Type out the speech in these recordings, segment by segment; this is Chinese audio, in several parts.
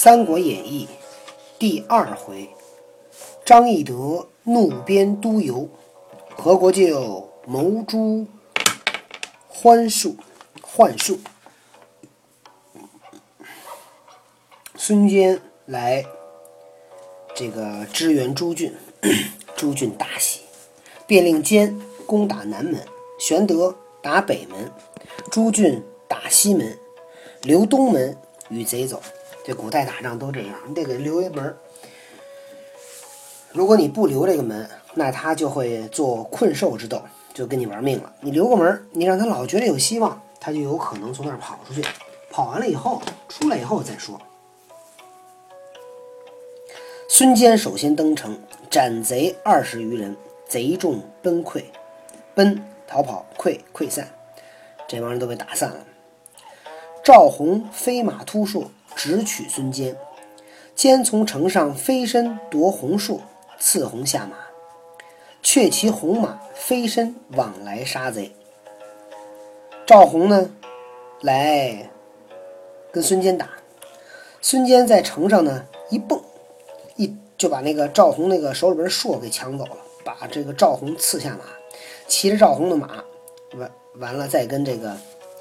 三国演义》第二回，张翼德怒鞭督邮，何国舅谋诛欢术幻术。孙坚来这个支援朱俊，朱俊大喜，便令坚攻打南门，玄德打北门，朱俊打西门，留东门与贼走。这古代打仗都这样，你得给留一门。如果你不留这个门，那他就会做困兽之斗，就跟你玩命了。你留个门，你让他老觉得有希望，他就有可能从那儿跑出去。跑完了以后，出来以后再说。孙坚首先登城，斩贼二十余人，贼众奔溃，奔逃跑，溃溃散，这帮人都被打散了。赵弘飞马突硕。直取孙坚，坚从城上飞身夺红树，刺红下马，却骑红马飞身往来杀贼。赵弘呢，来跟孙坚打，孙坚在城上呢一蹦，一就把那个赵弘那个手里边的槊给抢走了，把这个赵弘刺下马，骑着赵弘的马，完完了再跟这个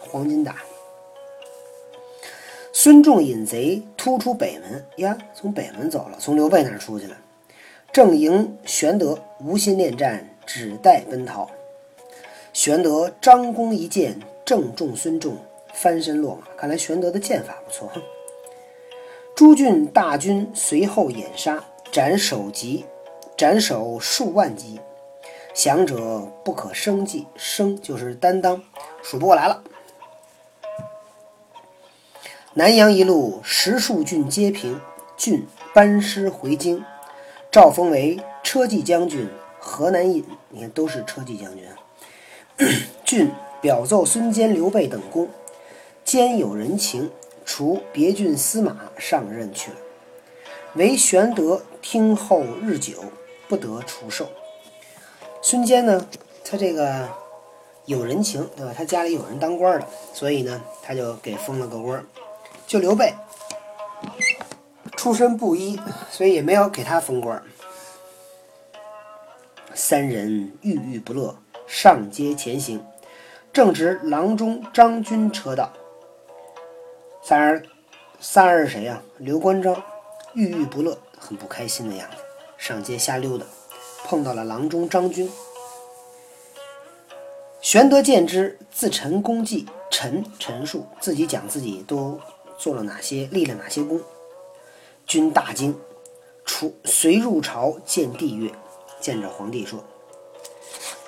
黄金打。孙仲引贼突出北门呀，从北门走了，从刘备那儿出去了。正迎玄德，无心恋战，只待奔逃。玄德张弓一箭，正中孙仲，翻身落马。看来玄德的剑法不错。朱俊大军随后掩杀，斩首级，斩首数万级。降者不可生计，生就是担当，数不过来了。南阳一路十数郡皆平，郡班师回京，诏封为车骑将军、河南尹。你看，都是车骑将军啊。郡表奏孙坚、刘备等功，坚有人情，除别郡司马上任去了。唯玄德听候日久，不得除授。孙坚呢，他这个有人情，对吧？他家里有人当官的，所以呢，他就给封了个官。就刘备出身布衣，所以也没有给他封官。三人郁郁不乐，上街前行，正值郎中张军车到。三人，三人是谁呀？刘关张，郁郁不乐，很不开心的样子，上街瞎溜达，碰到了郎中张军。玄德见之，自陈功绩，陈陈述自己讲自己都。做了哪些，立了哪些功？君大惊，出随入朝见帝曰：“见着皇帝说，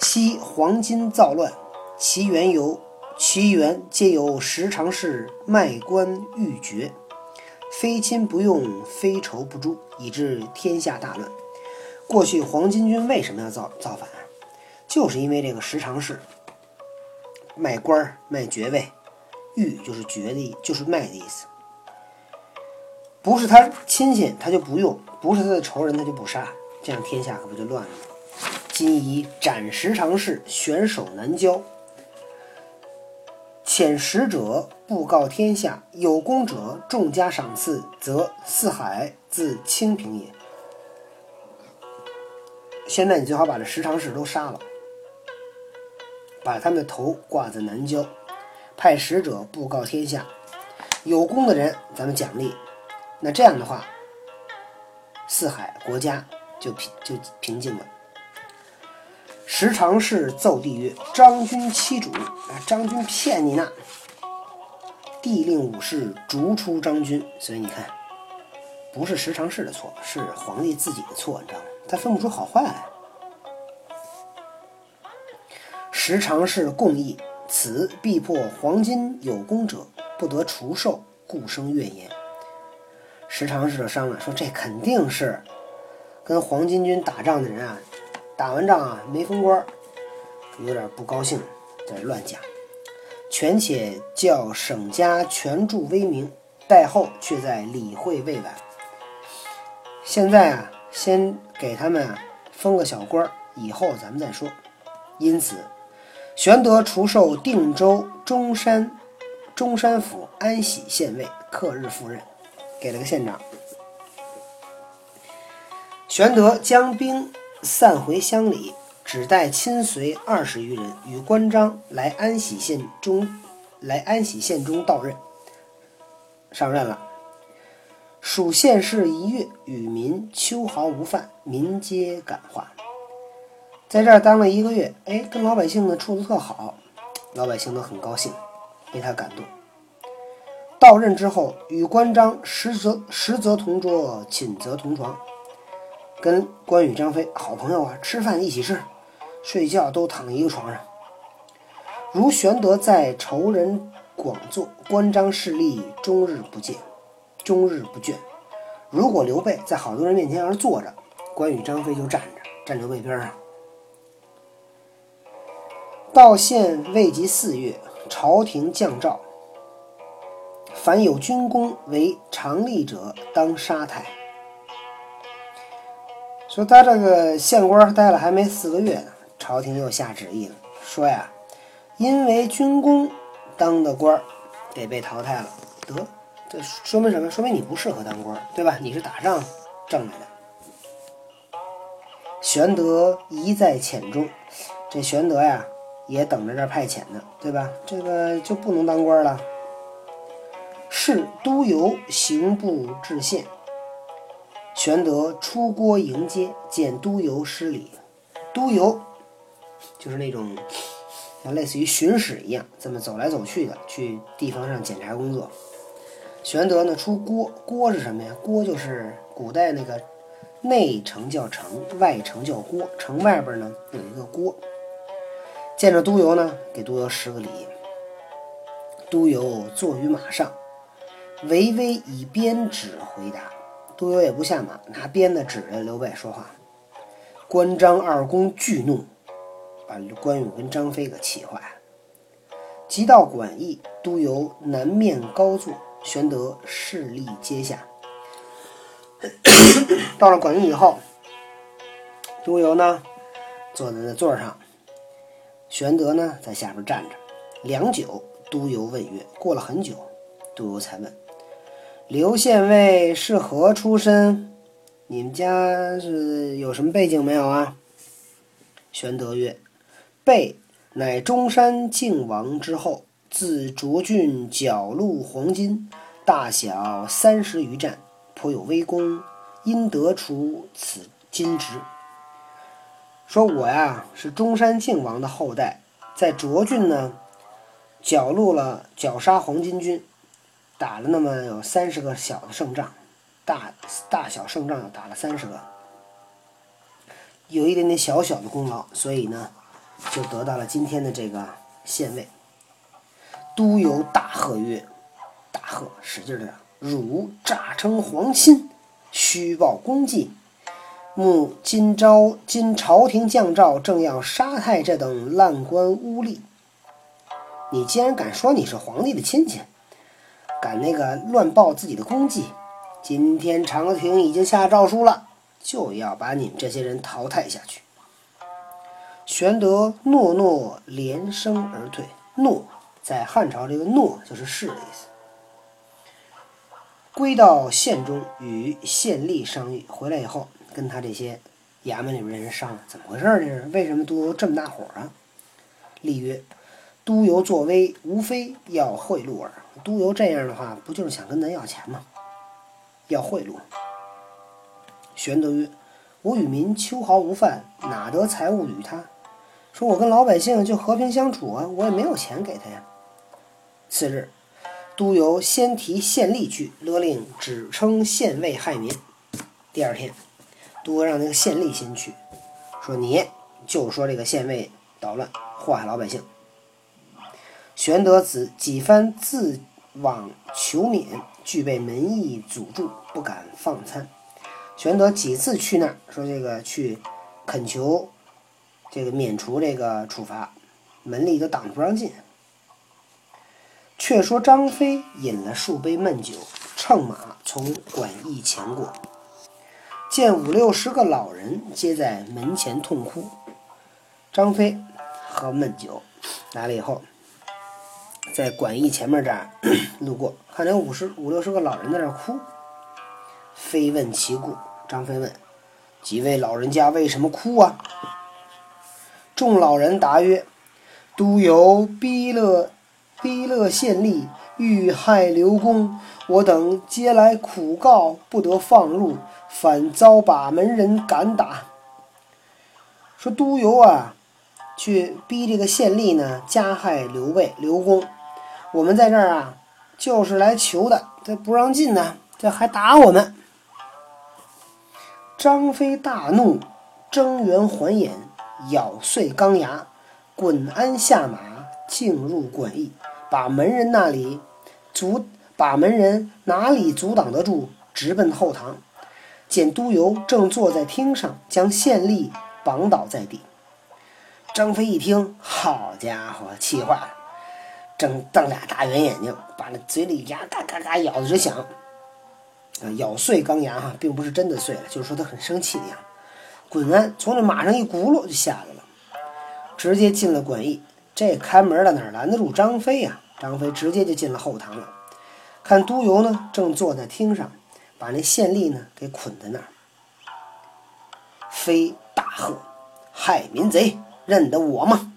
昔黄巾造乱，其缘由，其源皆由十常侍卖官鬻爵，非亲不用，非仇不诛，以致天下大乱。过去黄巾军为什么要造造反？就是因为这个十常侍卖官卖爵位。”玉就是绝的意，就是卖的意思。不是他亲戚，他就不用；不是他的仇人，他就不杀。这样天下可不就乱了吗？今以斩十常侍，悬首南郊，遣使者布告天下，有功者重加赏赐，则四海自清平也。现在你最好把这十常侍都杀了，把他们的头挂在南郊。派使者布告天下，有功的人咱们奖励。那这样的话，四海国家就平就平静了。时常侍奏帝曰：“张军欺主啊，张军骗你呢。”帝令武士逐出张军。所以你看，不是时常侍的错，是皇帝自己的错，你知道吗？他分不出好坏来。时常侍共议。此必破黄金有功者不得除授，故生怨言。时常侍商量说：“这肯定是跟黄巾军打仗的人啊，打完仗啊没封官，有点不高兴，在这乱讲。权且叫省家全助威名，待后却在理会未晚。现在啊，先给他们封个小官，以后咱们再说。因此。”玄德除授定州中山中山府安喜县尉，克日赴任。给了个县长。玄德将兵散回乡里，只带亲随二十余人，与关张来安喜县中，来安喜县中到任。上任了，属县事一月，与民秋毫无犯，民皆感化。在这儿当了一个月，哎，跟老百姓呢处的特好，老百姓都很高兴，被他感动。到任之后，与关张实则实则同桌，寝则同床，跟关羽、张飞好朋友啊，吃饭一起吃，睡觉都躺一个床上。如玄德在仇人。广作，关张势力终日不见，终日不倦。如果刘备在好多人面前要是坐着，关羽、张飞就站着，站刘备边上。到县未及四月，朝廷降诏：凡有军功为常吏者，当杀太。说他这个县官待了还没四个月呢，朝廷又下旨意了，说呀，因为军功。当的官儿得被淘汰了，得，这说明什么？说明你不适合当官，对吧？你是打仗挣来的。玄德一在遣中，这玄德呀也等着这派遣呢，对吧？这个就不能当官了。是都邮刑部至县，玄德出郭迎接，见都邮失礼。都邮就是那种。像类似于巡使一样，这么走来走去的去地方上检查工作。玄德呢出郭，郭是什么呀？郭就是古代那个内城叫城，外城叫郭，城外边呢有一个郭。见着督邮呢，给督邮施个礼。督邮坐于马上，微微以鞭指回答。督邮也不下马，拿鞭子指着刘备说话。关张二公巨怒。把关羽跟张飞给气坏了。即到馆驿，督邮南面高坐，玄德势力阶下。到了馆驿以后，都邮呢坐在那座上，玄德呢在下边站着。良久，都邮问曰：“过了很久，都邮才问：刘县尉是何出身？你们家是有什么背景没有啊？”玄德曰。备乃中山靖王之后，自涿郡缴录黄金，大小三十余战，颇有威功，因得出此金职。说我呀是中山靖王的后代，在涿郡呢缴戮了绞杀黄巾军，打了那么有三十个小的胜仗，大大小胜仗打了三十个，有一点点小小的功劳，所以呢。就得到了今天的这个县尉。都邮大喝曰：“大喝，使劲的，汝诈称皇亲，虚报功绩。目今朝今朝廷降诏，正要杀太这等烂官污吏。你竟然敢说你是皇帝的亲戚，敢那个乱报自己的功绩？今天朝廷已经下诏书了，就要把你们这些人淘汰下去。”玄德诺诺连声而退。诺在汉朝，这个诺就是是的意思。归到县中，与县吏商议。回来以后，跟他这些衙门里边人商量，怎么回事？这是为什么都邮这么大火啊？立曰：“都邮作威，无非要贿赂耳。都邮这样的话，不就是想跟咱要钱吗？要贿赂。”玄德曰：“我与民秋毫无犯，哪得财物与他？”说我跟老百姓就和平相处啊，我也没有钱给他呀。次日，都邮先提县吏去，勒令只称县尉害民。第二天，多让那个县吏先去，说你就说这个县尉捣乱，祸害老百姓。玄德子几番自往求免，俱被门役阻住，不敢放参。玄德几次去那儿，说这个去恳求。这个免除这个处罚，门吏都挡着不让进。却说张飞饮了数杯闷酒，乘马从馆驿前过，见五六十个老人皆在门前痛哭。张飞喝闷酒来了以后，在馆驿前面这儿 路过，看见五十五六十个老人在那哭，非问其故。张飞问：“几位老人家为什么哭啊？”众老人答曰：“都由逼勒逼勒县吏欲害刘公，我等皆来苦告，不得放入，反遭把门人赶打。”说都邮啊，去逼这个县吏呢，加害刘备、刘公。我们在这儿啊，就是来求的，这不让进呢，这还打我们。张飞大怒，睁圆环眼，咬碎钢牙，滚鞍下马，进入馆驿，把门人那里阻，把门人哪里阻挡得住？直奔后堂，见都邮正坐在厅上，将县吏。绑倒在地，张飞一听，好家伙，气坏了，正瞪俩大圆眼睛，把那嘴里牙嘎嘎嘎咬的直响，啊，咬碎钢牙哈，并不是真的碎了，就是说他很生气的样子。滚鞍从那马上一轱辘就下来了，直接进了馆驿。这看门的哪拦得住张飞呀？张飞直接就进了后堂了，看都邮呢，正坐在厅上，把那县吏呢给捆在那儿。飞。大喝，害民贼，认得我吗？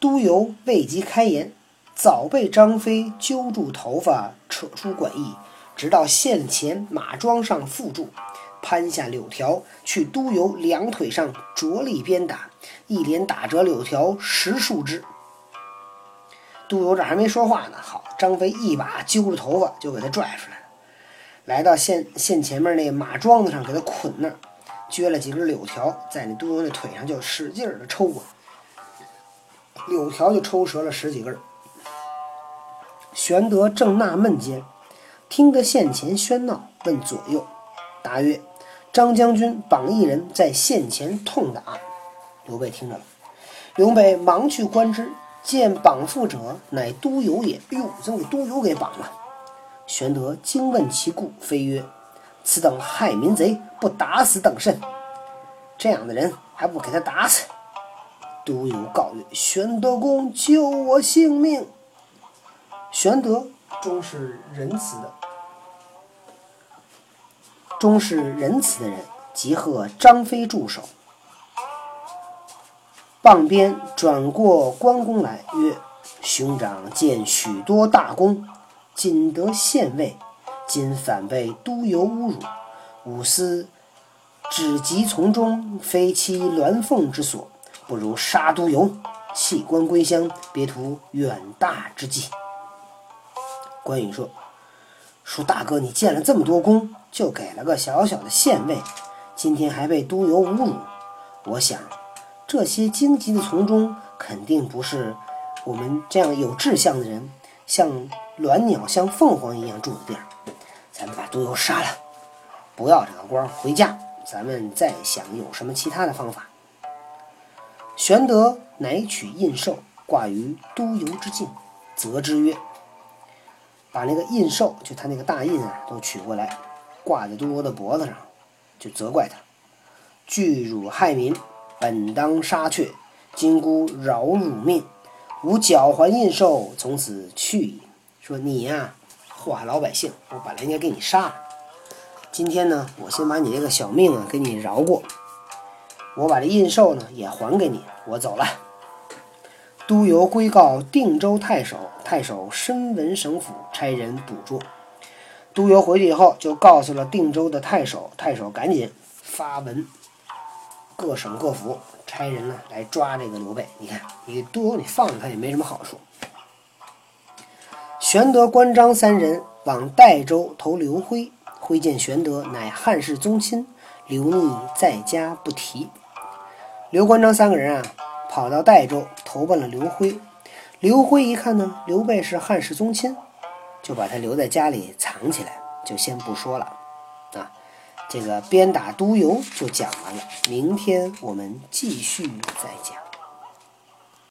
都邮未及开言，早被张飞揪住头发，扯出馆驿，直到县前马桩上缚住，攀下柳条，去都邮两腿上着力鞭打，一连打折柳条十数只。都邮这还没说话呢，好，张飞一把揪着头发就给他拽出来了，来到县县前面那马桩子上，给他捆那儿。撅了几根柳条，在那都邮那腿上就使劲的抽啊，柳条就抽折了十几根。玄德正纳闷间，听得县前喧闹，问左右，答曰：“张将军绑一人在县前痛打。”刘备听着了，刘备忙去观之，见绑缚者乃都邮也。哟，怎么给都邮给绑了？玄德惊问其故，飞曰。此等害民贼，不打死等甚？这样的人还不给他打死？都邮告曰：“玄德公救我性命。”玄德终是仁慈的，终是仁慈的人，即贺张飞助手。傍边转过关公来，曰：“兄长见许多大功，仅得县尉。”今反被都邮侮辱，吾思只急从中，非其鸾凤之所，不如杀都邮，弃官归乡，别图远大之计。关羽说：“说大哥，你建了这么多功，就给了个小小的县尉，今天还被都邮侮辱。我想，这些荆棘的丛中，肯定不是我们这样有志向的人，像鸾鸟、像凤凰一样住的地儿。”咱们把都邮杀了，不要这个官，回家。咱们再想有什么其他的方法。玄德乃取印绶挂于都邮之境，责之曰：“把那个印绶，就他那个大印啊，都取过来，挂在都邮的脖子上，就责怪他：拒辱害民，本当杀却，今孤饶汝命，吾缴还印绶，从此去矣。”说你呀。祸害老百姓，我本来应该给你杀了。今天呢，我先把你这个小命啊给你饶过，我把这印绶呢也还给你，我走了。都邮归告定州太守，太守深闻省府，差人捕捉。都邮回去以后，就告诉了定州的太守，太守赶紧发文，各省各府差人呢来抓这个刘备。你看，你都邮你放着他也没什么好处。玄德、关张三人往代州投刘辉，辉见玄德乃汉室宗亲，刘逆在家不提。刘关张三个人啊，跑到代州投奔了刘辉。刘辉一看呢，刘备是汉室宗亲，就把他留在家里藏起来，就先不说了。这个鞭打督邮就讲完了，明天我们继续再讲。